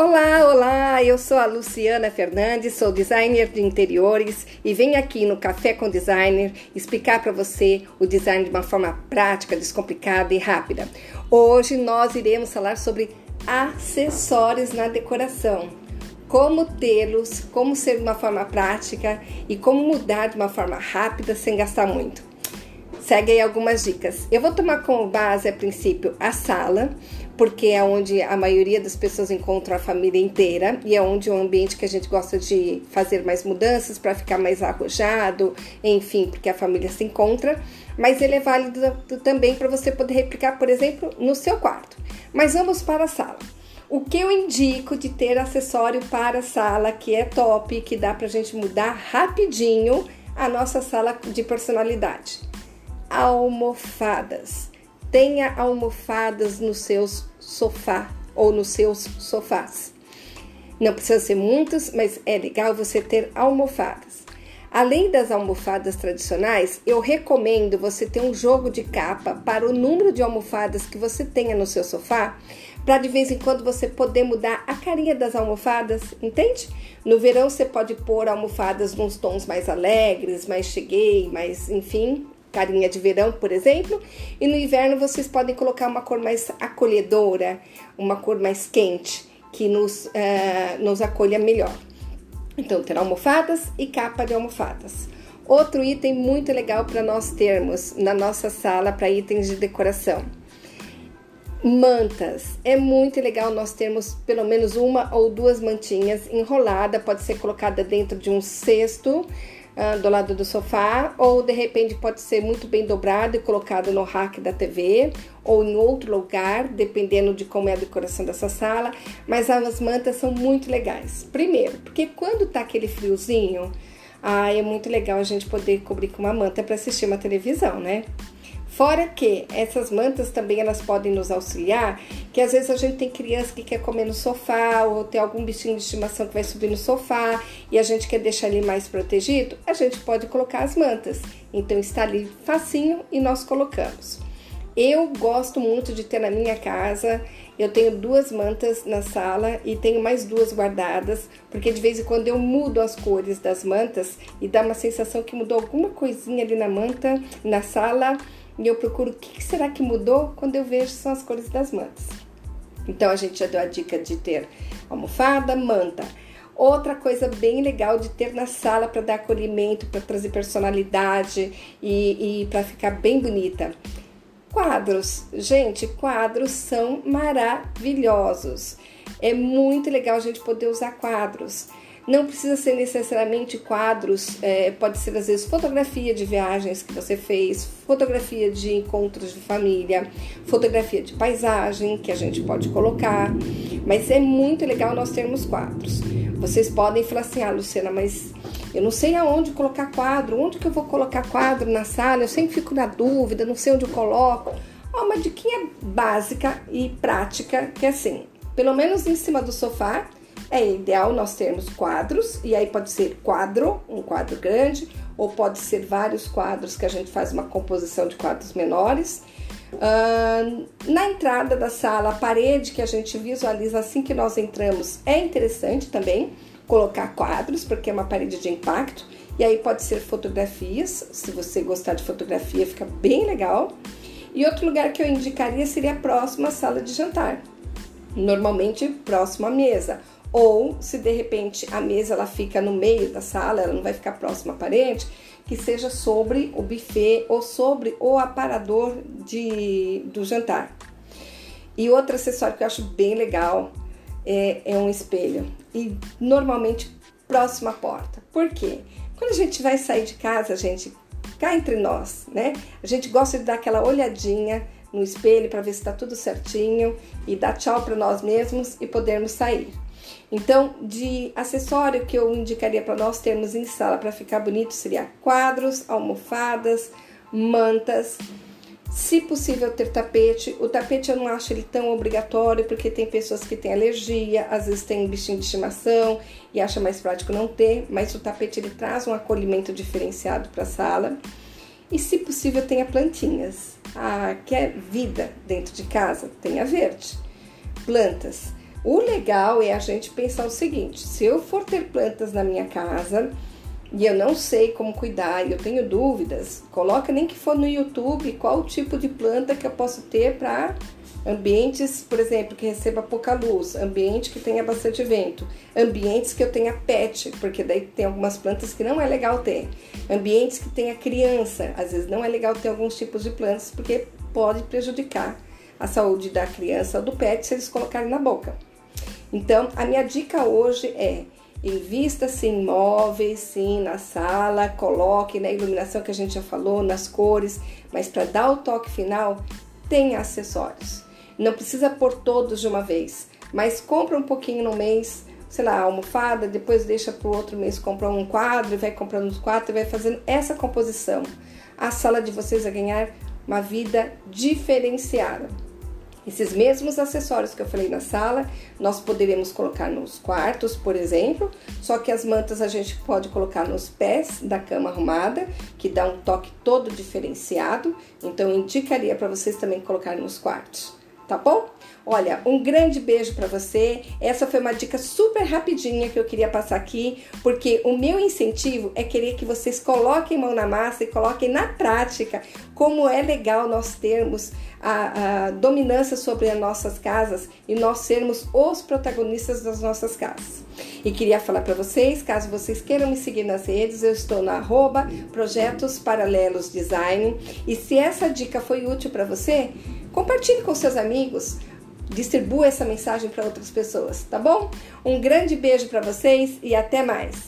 Olá, olá! Eu sou a Luciana Fernandes, sou designer de interiores e venho aqui no Café com Designer explicar para você o design de uma forma prática, descomplicada e rápida. Hoje nós iremos falar sobre acessórios na decoração. Como tê-los, como ser de uma forma prática e como mudar de uma forma rápida sem gastar muito. Segue aí algumas dicas. Eu vou tomar como base, a princípio, a sala, porque é onde a maioria das pessoas encontra a família inteira e é onde é um ambiente que a gente gosta de fazer mais mudanças para ficar mais arrojado, enfim, porque a família se encontra. Mas ele é válido também para você poder replicar, por exemplo, no seu quarto. Mas vamos para a sala. O que eu indico de ter acessório para a sala que é top, que dá para a gente mudar rapidinho a nossa sala de personalidade? Almofadas tenha almofadas no seus sofá ou nos seus sofás. Não precisa ser muitas, mas é legal você ter almofadas. Além das almofadas tradicionais, eu recomendo você ter um jogo de capa para o número de almofadas que você tenha no seu sofá, para de vez em quando você poder mudar a carinha das almofadas, entende? No verão você pode pôr almofadas nos tons mais alegres, mais cheguei, mais, enfim, carinha de verão, por exemplo, e no inverno vocês podem colocar uma cor mais acolhedora, uma cor mais quente, que nos, uh, nos acolha melhor. Então, ter almofadas e capa de almofadas. Outro item muito legal para nós termos na nossa sala para itens de decoração. Mantas. É muito legal nós termos pelo menos uma ou duas mantinhas enrolada, pode ser colocada dentro de um cesto do lado do sofá, ou de repente pode ser muito bem dobrado e colocado no rack da TV ou em outro lugar, dependendo de como é a decoração dessa sala. Mas as mantas são muito legais. Primeiro, porque quando tá aquele friozinho, ah, é muito legal a gente poder cobrir com uma manta para assistir uma televisão, né? Fora que essas mantas também elas podem nos auxiliar, que às vezes a gente tem criança que quer comer no sofá ou tem algum bichinho de estimação que vai subir no sofá e a gente quer deixar ele mais protegido, a gente pode colocar as mantas. Então está ali facinho e nós colocamos. Eu gosto muito de ter na minha casa. Eu tenho duas mantas na sala e tenho mais duas guardadas, porque de vez em quando eu mudo as cores das mantas e dá uma sensação que mudou alguma coisinha ali na manta, na sala e eu procuro o que será que mudou quando eu vejo são as cores das mantas. Então a gente já deu a dica de ter almofada, manta. Outra coisa bem legal de ter na sala para dar acolhimento, para trazer personalidade e, e para ficar bem bonita. Quadros. Gente, quadros são maravilhosos. É muito legal a gente poder usar quadros. Não precisa ser necessariamente quadros, é, pode ser às vezes fotografia de viagens que você fez, fotografia de encontros de família, fotografia de paisagem que a gente pode colocar. Mas é muito legal nós termos quadros. Vocês podem falar assim, ah, Luciana, mas eu não sei aonde colocar quadro, onde que eu vou colocar quadro na sala, eu sempre fico na dúvida, não sei onde eu coloco. Uma diquinha básica e prática que é assim, pelo menos em cima do sofá, é ideal nós termos quadros, e aí pode ser quadro, um quadro grande, ou pode ser vários quadros que a gente faz uma composição de quadros menores. Uh, na entrada da sala, a parede que a gente visualiza assim que nós entramos é interessante também colocar quadros, porque é uma parede de impacto, e aí pode ser fotografias, se você gostar de fotografia, fica bem legal. E outro lugar que eu indicaria seria a próxima sala de jantar, normalmente próximo à mesa, ou se de repente a mesa ela fica no meio da sala, ela não vai ficar próxima à parede, que seja sobre o buffet ou sobre o aparador de, do jantar. E outro acessório que eu acho bem legal é, é um espelho. E normalmente próximo à porta. Por quê? Quando a gente vai sair de casa, a gente cá entre nós, né? A gente gosta de dar aquela olhadinha no espelho para ver se está tudo certinho e dar tchau para nós mesmos e podermos sair. Então, de acessório que eu indicaria para nós termos em sala para ficar bonito seria quadros, almofadas, mantas, se possível ter tapete. O tapete eu não acho ele tão obrigatório porque tem pessoas que têm alergia, às vezes tem bichinho de estimação e acha mais prático não ter, mas o tapete ele traz um acolhimento diferenciado para a sala. E se possível tenha plantinhas. Ah, quer vida dentro de casa? Tenha verde. Plantas O legal é a gente pensar o seguinte: se eu for ter plantas na minha casa e eu não sei como cuidar e eu tenho dúvidas, coloca nem que for no YouTube qual tipo de planta que eu posso ter para ambientes, por exemplo, que receba pouca luz, ambiente que tenha bastante vento, ambientes que eu tenha pet, porque daí tem algumas plantas que não é legal ter, ambientes que tenha criança, às vezes não é legal ter alguns tipos de plantas porque pode prejudicar a saúde da criança ou do pet se eles colocarem na boca. Então, a minha dica hoje é Invista sim em móveis, sim na sala, coloque na iluminação que a gente já falou, nas cores, mas para dar o toque final, tenha acessórios. Não precisa pôr todos de uma vez, mas compra um pouquinho no mês, sei lá, almofada, depois deixa para o outro mês comprar um quadro, e vai comprando os quatro e vai fazendo essa composição. A sala de vocês vai ganhar uma vida diferenciada. Esses mesmos acessórios que eu falei na sala, nós poderemos colocar nos quartos, por exemplo, só que as mantas a gente pode colocar nos pés da cama arrumada, que dá um toque todo diferenciado. Então, indicaria para vocês também colocar nos quartos, tá bom? Olha, um grande beijo para você. Essa foi uma dica super rapidinha que eu queria passar aqui, porque o meu incentivo é querer que vocês coloquem mão na massa e coloquem na prática como é legal nós termos a, a dominância sobre as nossas casas e nós sermos os protagonistas das nossas casas. E queria falar para vocês, caso vocês queiram me seguir nas redes, eu estou na arroba Projetos Paralelos Design. E se essa dica foi útil para você, compartilhe com seus amigos distribua essa mensagem para outras pessoas, tá bom? Um grande beijo para vocês e até mais.